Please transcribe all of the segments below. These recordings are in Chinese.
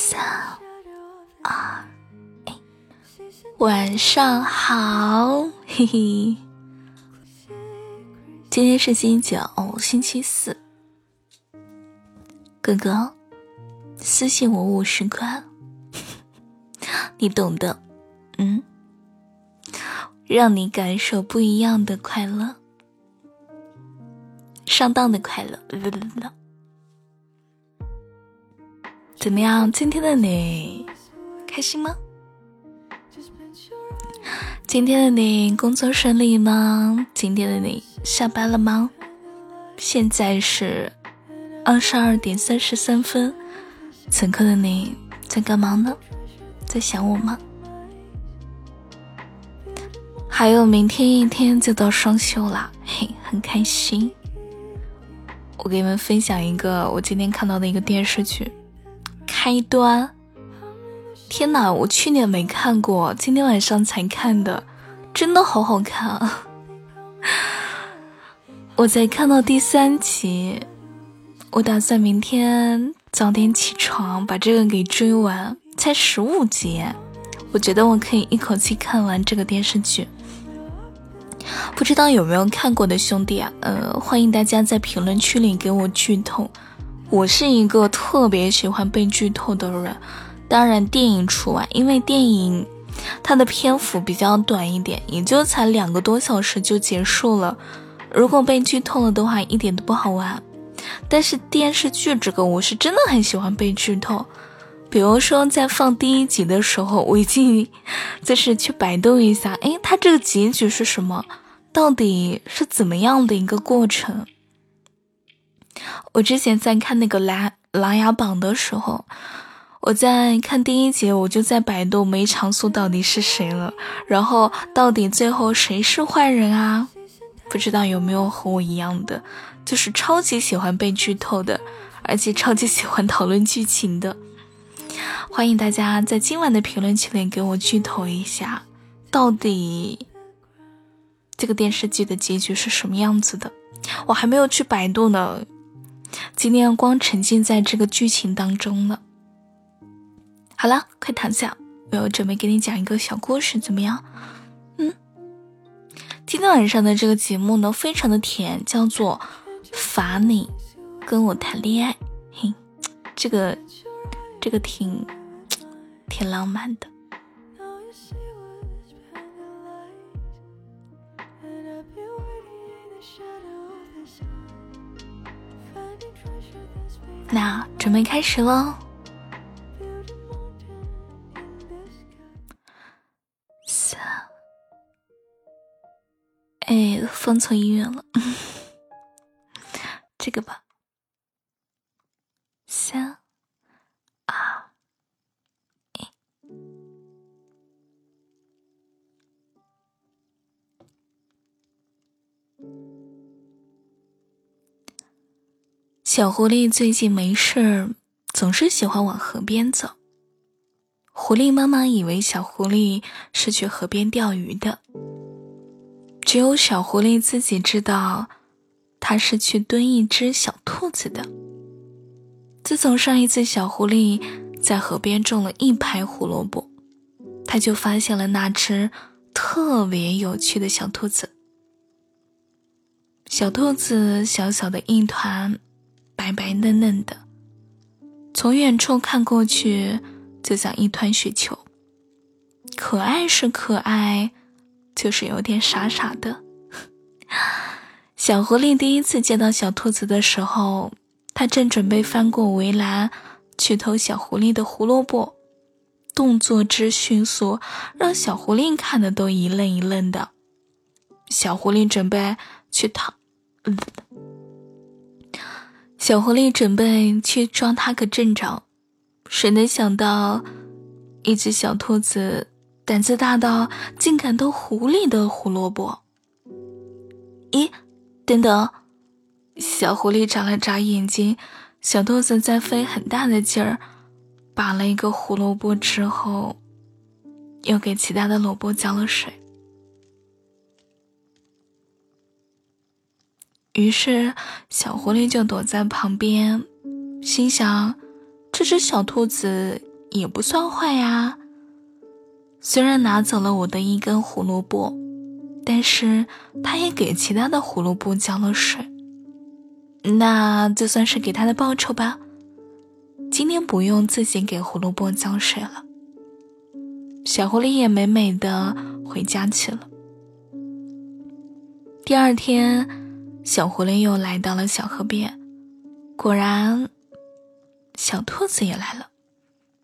三二一，晚上好，嘿嘿。今天是星期九，星期四。哥哥，私信我五十块，你懂的。嗯，让你感受不一样的快乐，上当的快乐。怎么样？今天的你开心吗？今天的你工作顺利吗？今天的你下班了吗？现在是二十二点三十三分，此刻的你在干嘛呢？在想我吗？还有明天一天就到双休啦，嘿，很开心。我给你们分享一个我今天看到的一个电视剧。开端！天哪，我去年没看过，今天晚上才看的，真的好好看啊。我才看到第三集，我打算明天早点起床把这个给追完，才十五集，我觉得我可以一口气看完这个电视剧。不知道有没有看过的兄弟啊？呃，欢迎大家在评论区里给我剧透。我是一个特别喜欢被剧透的人，当然电影除外，因为电影它的篇幅比较短一点，也就才两个多小时就结束了。如果被剧透了的话，一点都不好玩。但是电视剧这个，我是真的很喜欢被剧透。比如说在放第一集的时候，我已经就是去百度一下，哎，它这个结局是什么？到底是怎么样的一个过程？我之前在看那个《琅琅琊榜》的时候，我在看第一集，我就在百度梅长苏到底是谁了，然后到底最后谁是坏人啊？不知道有没有和我一样的，就是超级喜欢被剧透的，而且超级喜欢讨论剧情的。欢迎大家在今晚的评论区里给我剧透一下，到底这个电视剧的结局是什么样子的？我还没有去百度呢。今天光沉浸在这个剧情当中了。好了，快躺下，我要准备给你讲一个小故事，怎么样？嗯，今天晚上的这个节目呢，非常的甜，叫做《罚你跟我谈恋爱》。嘿，这个这个挺挺浪漫的。那准备开始喽！三，哎，放错音乐了，这个吧。小狐狸最近没事儿，总是喜欢往河边走。狐狸妈妈以为小狐狸是去河边钓鱼的，只有小狐狸自己知道，它是去蹲一只小兔子的。自从上一次小狐狸在河边种了一排胡萝卜，他就发现了那只特别有趣的小兔子。小兔子小小的一团。白白嫩嫩的，从远处看过去，就像一团雪球。可爱是可爱，就是有点傻傻的。小狐狸第一次见到小兔子的时候，它正准备翻过围栏去偷小狐狸的胡萝卜，动作之迅速，让小狐狸看的都一愣一愣的。小狐狸准备去讨，嗯。小狐狸准备去抓它个正着，谁能想到，一只小兔子胆子大到竟敢偷狐狸的胡萝卜？咦，等等！小狐狸眨了眨眼睛，小兔子在费很大的劲儿拔了一个胡萝卜之后，又给其他的萝卜浇了水。于是，小狐狸就躲在旁边，心想：这只小兔子也不算坏呀。虽然拿走了我的一根胡萝卜，但是它也给其他的胡萝卜浇了水，那就算是给他的报酬吧。今天不用自己给胡萝卜浇水了。小狐狸也美美的回家去了。第二天，小狐狸又来到了小河边，果然，小兔子也来了。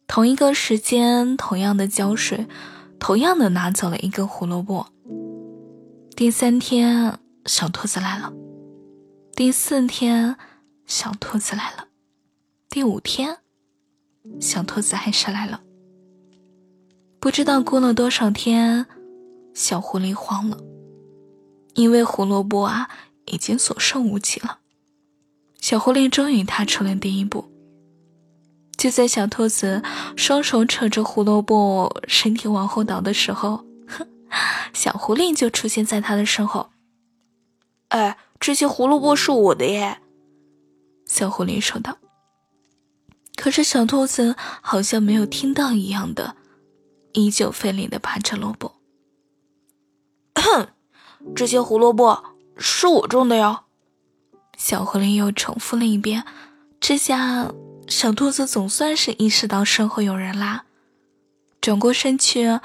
同一个时间，同样的浇水，同样的拿走了一根胡萝卜。第三天，小兔子来了；第四天，小兔子来了；第五天，小兔子还是来了。不知道过了多少天，小狐狸慌了。因为胡萝卜啊，已经所剩无几了。小狐狸终于踏出了第一步。就在小兔子双手扯着胡萝卜，身体往后倒的时候，哼，小狐狸就出现在他的身后。哎，这些胡萝卜是我的耶！小狐狸说道。可是小兔子好像没有听到一样的，依旧费力的拔着萝卜。哼。这些胡萝卜是我种的哟。小狐狸又重复了一遍。这下小兔子总算是意识到身后有人啦，转过身去，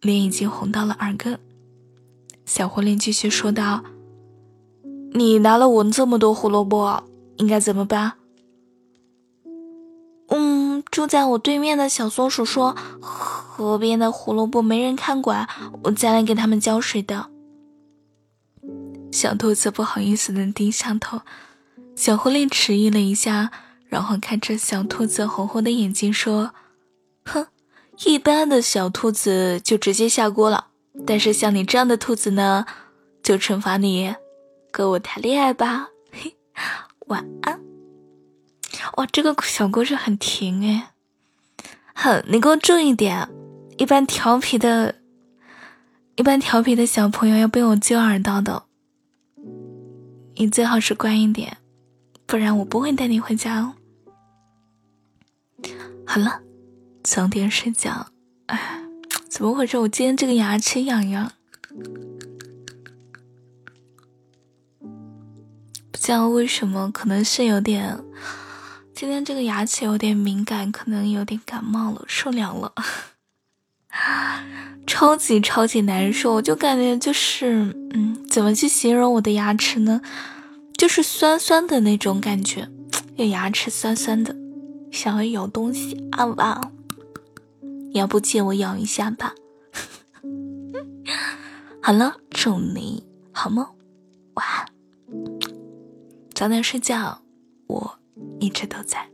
脸已经红到了耳根。小狐狸继续说道：“你拿了我这么多胡萝卜，应该怎么办？”嗯，住在我对面的小松鼠说：“河边的胡萝卜没人看管，我再来给他们浇水的。”小兔子不好意思的低下头，小狐狸迟疑了一下，然后看着小兔子红红的眼睛说：“哼，一般的小兔子就直接下锅了，但是像你这样的兔子呢，就惩罚你跟我谈恋爱吧。嘿，晚安。”哇，这个小故事很甜哎。哼，你给我注意点，一般调皮的，一般调皮的小朋友要被我揪耳朵的。你最好是乖一点，不然我不会带你回家哦。好了，早点睡觉。哎，怎么回事？我今天这个牙齿痒痒，不知道为什么，可能是有点，今天这个牙齿有点敏感，可能有点感冒了，受凉了。超级超级难受，我就感觉就是，嗯，怎么去形容我的牙齿呢？就是酸酸的那种感觉，有牙齿酸酸的，想要咬东西啊哇！要不借我咬一下吧？好了，祝你好梦，晚安，早点睡觉，我一直都在。